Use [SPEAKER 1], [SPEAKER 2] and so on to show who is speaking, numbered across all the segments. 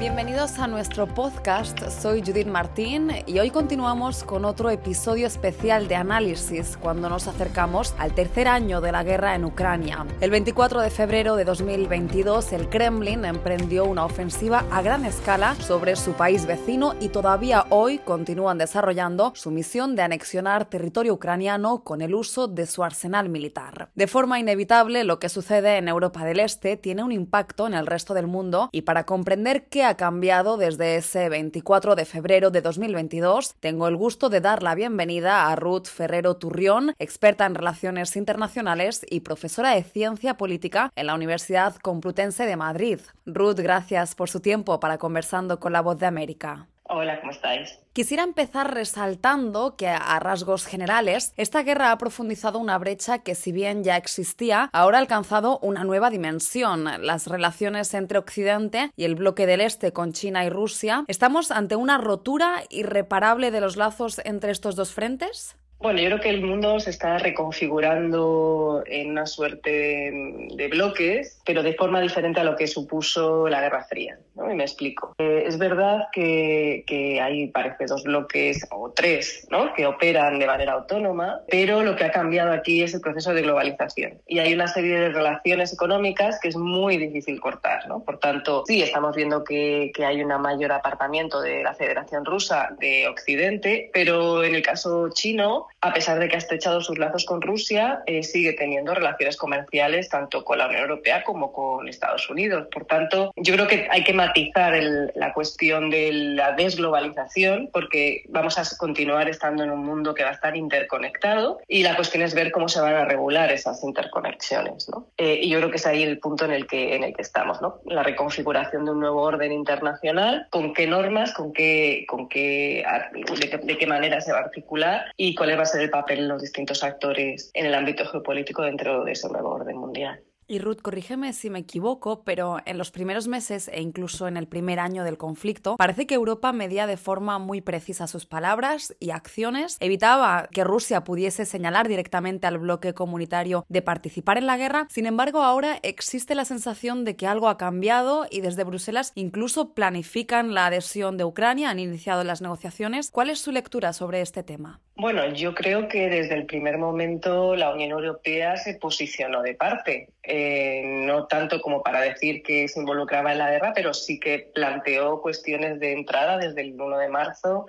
[SPEAKER 1] Bienvenidos a nuestro podcast, soy Judith Martín y hoy continuamos con otro episodio especial de análisis cuando nos acercamos al tercer año de la guerra en Ucrania. El 24 de febrero de 2022 el Kremlin emprendió una ofensiva a gran escala sobre su país vecino y todavía hoy continúan desarrollando su misión de anexionar territorio ucraniano con el uso de su arsenal militar. De forma inevitable lo que sucede en Europa del Este tiene un impacto en el resto del mundo y para comprender qué ha cambiado desde ese 24 de febrero de 2022, tengo el gusto de dar la bienvenida a Ruth Ferrero Turrión, experta en relaciones internacionales y profesora de ciencia política en la Universidad Complutense de Madrid. Ruth, gracias por su tiempo para conversando con la voz de América.
[SPEAKER 2] Hola, ¿cómo estáis?
[SPEAKER 1] Quisiera empezar resaltando que a rasgos generales, esta guerra ha profundizado una brecha que si bien ya existía, ahora ha alcanzado una nueva dimensión. Las relaciones entre Occidente y el bloque del Este con China y Rusia. ¿Estamos ante una rotura irreparable de los lazos entre estos dos frentes?
[SPEAKER 2] Bueno, yo creo que el mundo se está reconfigurando en una suerte de bloques, pero de forma diferente a lo que supuso la Guerra Fría. ¿no? Y me explico. Eh, es verdad que, que, hay, parece, dos bloques o tres ¿no? que operan de manera autónoma, pero lo que ha cambiado aquí es el proceso de globalización. Y hay una serie de relaciones económicas que es muy difícil cortar. ¿no? Por tanto, sí, estamos viendo que, que hay un mayor apartamiento de la Federación Rusa de Occidente, pero en el caso chino, a pesar de que ha estrechado sus lazos con Rusia, eh, sigue teniendo relaciones comerciales tanto con la Unión Europea como con Estados Unidos. Por tanto, yo creo que hay que matizar el, la cuestión de la desglobalización porque vamos a continuar estando en un mundo que va a estar interconectado y la cuestión es ver cómo se van a regular esas interconexiones. ¿no? Eh, y yo creo que es ahí el punto en el que, en el que estamos, ¿no? la reconfiguración de un nuevo orden internacional, con qué normas, con qué, con qué, de, de qué manera se va a articular y cuál va a ser el papel de los distintos actores en el ámbito geopolítico dentro de ese nuevo orden mundial.
[SPEAKER 1] Y Ruth, corrígeme si me equivoco, pero en los primeros meses e incluso en el primer año del conflicto, parece que Europa medía de forma muy precisa sus palabras y acciones, evitaba que Rusia pudiese señalar directamente al bloque comunitario de participar en la guerra. Sin embargo, ahora existe la sensación de que algo ha cambiado y desde Bruselas incluso planifican la adhesión de Ucrania, han iniciado las negociaciones. ¿Cuál es su lectura sobre este tema?
[SPEAKER 2] Bueno, yo creo que desde el primer momento la Unión Europea se posicionó de parte. Eh, no tanto como para decir que se involucraba en la guerra, pero sí que planteó cuestiones de entrada desde el 1 de marzo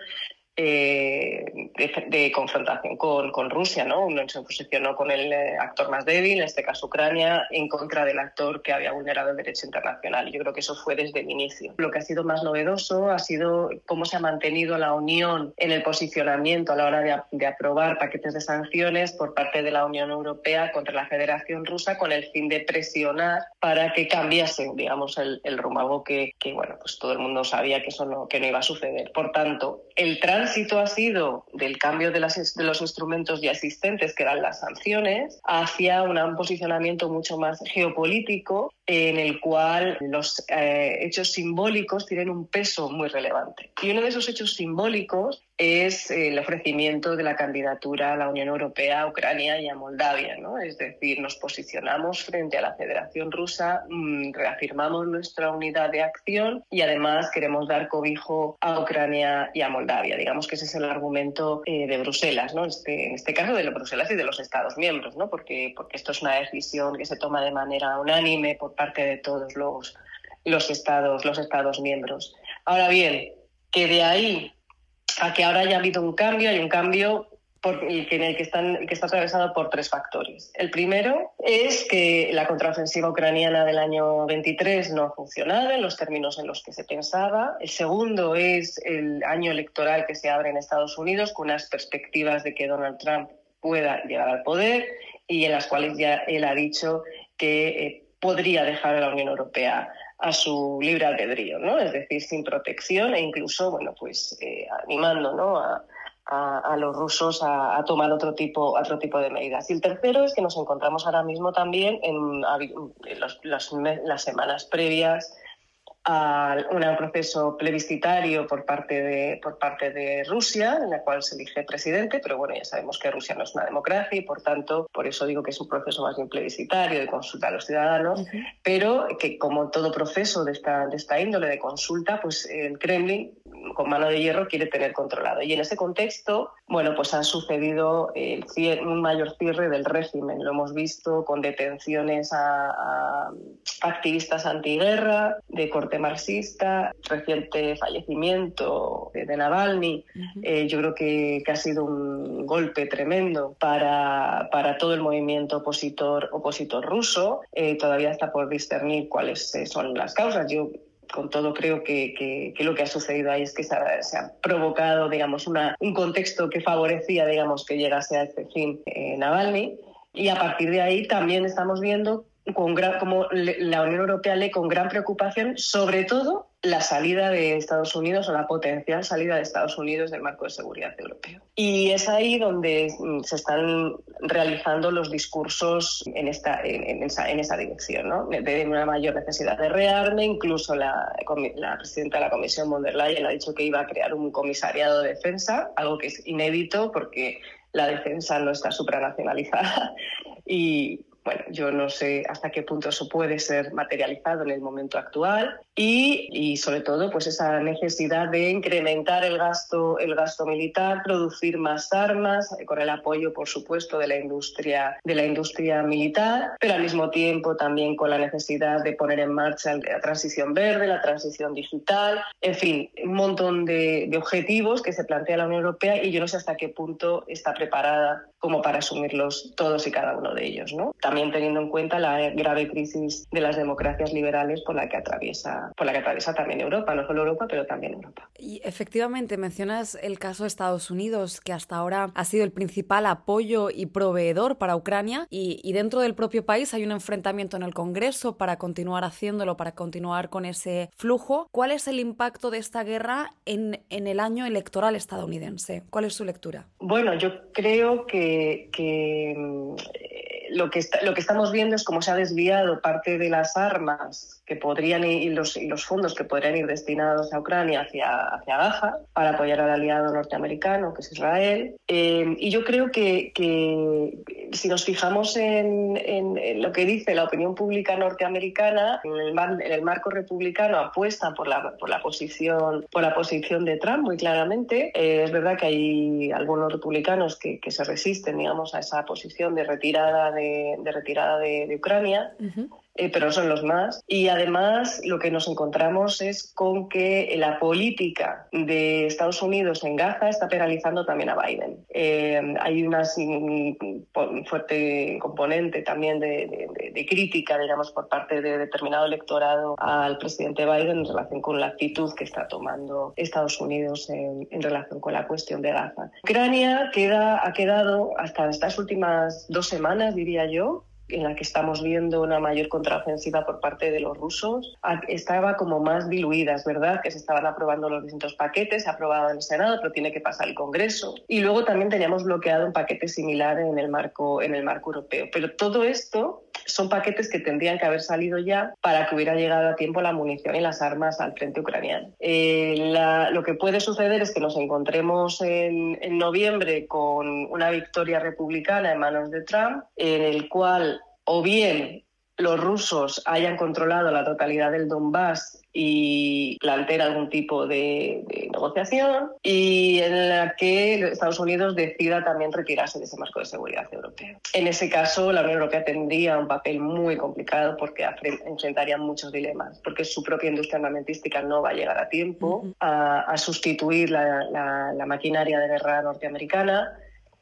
[SPEAKER 2] eh, de, de, confrontación con, con, Rusia, ¿no? Uno se posicionó con el eh, actor más débil, en este caso Ucrania, en contra del actor que había vulnerado el derecho internacional. Yo creo que eso fue desde el inicio. Lo que ha sido más novedoso ha sido cómo se ha mantenido la Unión en el posicionamiento a la hora de, de aprobar paquetes de sanciones por parte de la Unión Europea contra la Federación Rusa con el fin de presionar para que cambiase, digamos, el, el rumbo, algo que, que, bueno, pues todo el mundo sabía que eso no, que no iba a suceder. Por tanto, el tránsito ha sido del cambio de, los instrumentos ya existentes, que eran las sanciones, hacia un posicionamiento mucho más geopolítico en el cual los eh, hechos simbólicos tienen un peso muy relevante. Y uno de esos hechos simbólicos es el ofrecimiento de la candidatura a la Unión Europea, a Ucrania y a Moldavia. ¿no? Es decir, nos posicionamos frente a la Federación Rusa, mmm, reafirmamos nuestra unidad de acción y además queremos dar cobijo a Ucrania y a Moldavia. Digamos que ese es el argumento eh, de Bruselas, ¿no? este, en este caso de Bruselas y de los Estados miembros, ¿no? porque, porque esto es una decisión que se toma de manera unánime por parte de todos los, los, estados, los Estados miembros. Ahora bien, que de ahí a que ahora haya habido un cambio, hay un cambio que, que está atravesado por tres factores. El primero es que la contraofensiva ucraniana del año 23 no ha funcionado en los términos en los que se pensaba. El segundo es el año electoral que se abre en Estados Unidos con unas perspectivas de que Donald Trump pueda llegar al poder y en las cuales ya él ha dicho que eh, podría dejar a la Unión Europea a su libre albedrío, ¿no? Es decir, sin protección e incluso, bueno, pues eh, animando, ¿no? A, a, a los rusos a, tomar otro tipo, otro tipo de medidas. Y el tercero es que nos encontramos ahora mismo también en, en los, las semanas previas a un proceso plebiscitario por parte, de, por parte de Rusia, en el cual se elige presidente, pero bueno, ya sabemos que Rusia no es una democracia y por tanto, por eso digo que es un proceso más bien plebiscitario de consulta a los ciudadanos, pero que como todo proceso de esta, de esta índole de consulta, pues el Kremlin con mano de hierro quiere tener controlado. Y en ese contexto, bueno, pues ha sucedido el, un mayor cierre del régimen. Lo hemos visto con detenciones a, activistas antiguerra, de corte marxista, reciente fallecimiento de, Navalny. Eh, yo creo que, ha sido un golpe tremendo para, para todo el movimiento opositor, opositor ruso. Eh, todavía está por discernir cuáles eh, son las causas. Yo con todo creo que, lo que ha sucedido ahí es que se ha, provocado, digamos, una, un contexto que favorecía, digamos, que llegase a este fin eh, Navalny. Y a partir de ahí también estamos viendo con como la Unión Europea lee con gran preocupación, sobre todo la salida de Estados Unidos o la potencial salida de Estados Unidos del marco de seguridad europeo. Y es ahí donde mm, se están realizando los discursos en, esta, en, esa, dirección, ¿no? de una mayor necesidad de rearme. Incluso la, la presidenta de la Comisión, von der Leyen, ha dicho que iba a crear un comisariado de defensa, algo que es inédito porque la defensa no está supranacionalizada. Y, bueno, yo no sé hasta qué punto eso puede ser materializado en el momento actual y, y, sobre todo pues esa necesidad de incrementar el gasto, el gasto militar, producir más armas, eh, con el apoyo, por supuesto, de la industria, de la industria militar, pero al mismo tiempo también con la necesidad de poner en marcha la transición verde, la transición digital, en fin, un montón de, de objetivos que se plantea la Unión Europea y yo no sé hasta qué punto está preparada como para asumirlos todos y cada uno de ellos, ¿no? También teniendo en cuenta la grave crisis de las democracias liberales por la que atraviesa, por la que atraviesa también Europa, no solo Europa, pero también Europa.
[SPEAKER 1] Y efectivamente mencionas el caso de Estados Unidos, que hasta ahora ha sido el principal apoyo y proveedor para Ucrania, y, dentro del propio país hay un enfrentamiento en el Congreso para continuar haciéndolo, para continuar con ese flujo. ¿Cuál es el impacto de esta guerra en, en el año electoral estadounidense? ¿Cuál es su lectura?
[SPEAKER 2] Bueno, yo creo que que, lo que, lo que estamos viendo es cómo se ha desviado parte de las armas que podrían ir, y los, y los fondos que podrían ir destinados a Ucrania hacia, hacia Gaza para apoyar al aliado norteamericano, que es Israel. Eh, y yo creo que, que si nos fijamos en, en, lo que dice la opinión pública norteamericana, en el, en el marco republicano apuesta por la, por la, posición, por la posición de Trump muy claramente. Eh, es verdad que hay algunos republicanos que, que, se resisten, digamos, a esa posición de retirada de, de retirada de, Ucrania. Eh, pero son los más. Y además lo que nos encontramos es con que la política de Estados Unidos en Gaza está penalizando también a Biden. Eh, hay una un fuerte componente también de, crítica, digamos, por parte de determinado electorado al presidente Biden en relación con la actitud que está tomando Estados Unidos en, en relación con la cuestión de Gaza. Ucrania queda, ha quedado hasta estas últimas dos semanas, diría yo, en la que estamos viendo una mayor contraofensiva por parte de los rusos, estaba como más diluida, es verdad que se estaban aprobando los distintos paquetes, aprobado en el Senado, pero tiene que pasar el Congreso. Y luego también teníamos bloqueado un paquete similar en el marco, en el marco europeo. Pero todo esto son paquetes que tendrían que haber salido ya para que hubiera llegado a tiempo la munición y las armas al frente ucraniano. Eh, lo que puede suceder es que nos encontremos en, en noviembre con una victoria republicana en manos de Trump, en el cual o bien los rusos hayan controlado la totalidad del Donbass y plantear algún tipo de, negociación y en la que Estados Unidos decida también retirarse de ese marco de seguridad europeo. En ese caso, la Unión Europea tendría un papel muy complicado porque enfrentaría muchos dilemas, porque su propia industria armamentística no va a llegar a tiempo a, sustituir la maquinaria de guerra norteamericana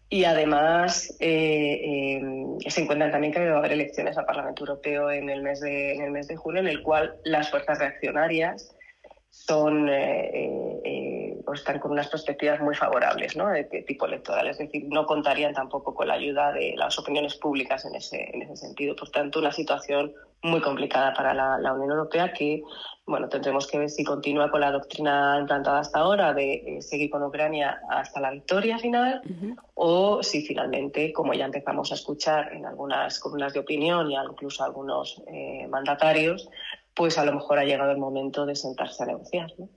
[SPEAKER 2] y además eh, eh, se encuentran también que va a haber elecciones al Parlamento Europeo en el mes de, en el mes de junio, en el cual las fuerzas reaccionarias son, eh, pues están con unas perspectivas muy favorables ¿no? de, tipo electoral. Es decir, no contarían tampoco con la ayuda de las opiniones públicas en ese, en ese sentido. Por tanto, una situación muy complicada para la, la Unión Europea que bueno, tendremos que ver si continúa con la doctrina implantada hasta ahora de eh, seguir con Ucrania hasta la victoria final o si finalmente, como ya empezamos a escuchar en algunas columnas de opinión y incluso algunos eh, mandatarios, pues a lo mejor ha llegado el momento de sentarse a negociar. ¿no?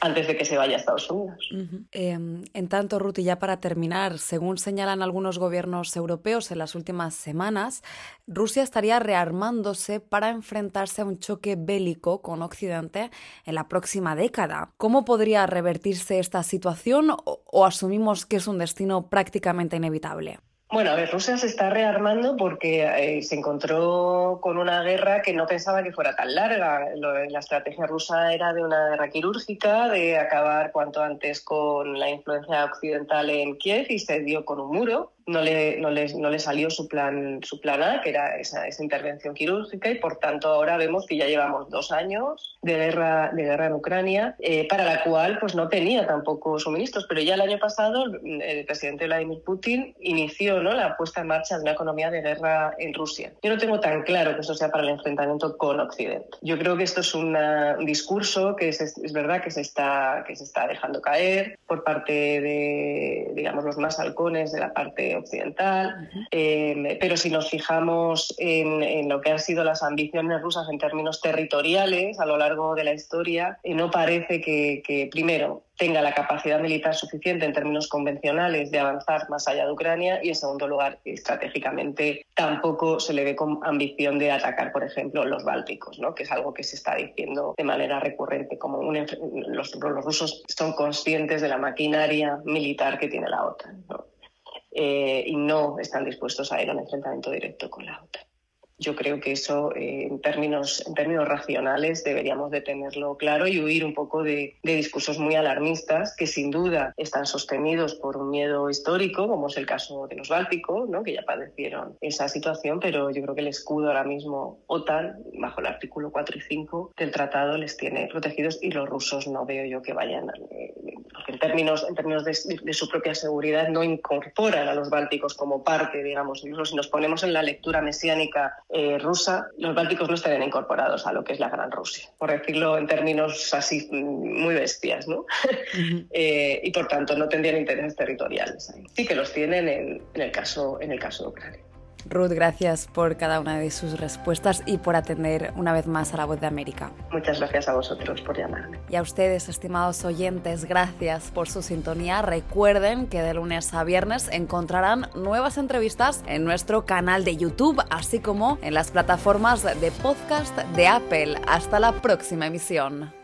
[SPEAKER 2] Antes de que se vaya a Estados Unidos.
[SPEAKER 1] Em, en tanto, Ruth, y ya para terminar, según señalan algunos gobiernos europeos en las últimas semanas, Rusia estaría rearmándose para enfrentarse a un choque bélico con Occidente en la próxima década. ¿Cómo podría revertirse esta situación o asumimos que es un destino prácticamente inevitable?
[SPEAKER 2] Bueno, a ver, Rusia se está rearmando porque eh, se encontró con una guerra que no pensaba que fuera tan larga. la estrategia rusa era de una guerra quirúrgica, de acabar cuanto antes con la influencia occidental en Kiev y se dio con un muro no le, no no le salió su plan, su plan A, que era esa, esa, intervención quirúrgica, y por tanto ahora vemos que ya llevamos dos años de guerra, de guerra en Ucrania, eh, para la cual pues no tenía tampoco suministros. Pero ya el año pasado el presidente Vladimir Putin inició ¿no? la puesta en marcha de una economía de guerra en Rusia. Yo no tengo tan claro que eso sea para el enfrentamiento con Occidente. Yo creo que esto es un discurso que es, es, verdad que se, está, que se está dejando caer por parte de, digamos, los más halcones de la parte occidental, eh, pero si nos fijamos en, lo que han sido las ambiciones rusas en términos territoriales a lo largo de la historia, eh, no parece que, primero, tenga la capacidad militar suficiente en términos convencionales de avanzar más allá de Ucrania y, en segundo lugar, estratégicamente tampoco se le ve con ambición de atacar, por ejemplo, los bálticos, que es algo que se está diciendo de manera recurrente, como los, los, rusos son conscientes de la maquinaria militar que tiene la OTAN. Eh, y no están dispuestos a ir a un enfrentamiento directo con la OTAN. Yo creo que eso, eh, en, términos, en términos racionales, deberíamos de tenerlo claro y huir un poco de, discursos muy alarmistas que sin duda están sostenidos por un miedo histórico, como es el caso de los bálticos, ¿no? que ya padecieron esa situación, pero yo creo que el escudo ahora mismo OTAN, bajo el artículo 4 y 5 del tratado, les tiene protegidos y los rusos no veo yo que vayan, eh, en términos, en términos de, su propia seguridad, no incorporan a los bálticos como parte, digamos, incluso si nos ponemos en la lectura mesiánica eh, rusa, los bálticos no estarían incorporados a lo que es la Gran Rusia, por decirlo en términos así muy bestias, ¿no? Eh, y por tanto no tendrían intereses territoriales ahí. Sí que los tienen en, en, el, caso, en el caso de Ucrania.
[SPEAKER 1] Ruth, gracias por cada una de sus respuestas y por atender una vez más a la voz de América.
[SPEAKER 2] Muchas gracias a vosotros por llamarme.
[SPEAKER 1] Y a ustedes, estimados oyentes, gracias por su sintonía. Recuerden que de lunes a viernes encontrarán nuevas entrevistas en nuestro canal de YouTube, así como en las plataformas de podcast de Apple. Hasta la próxima emisión.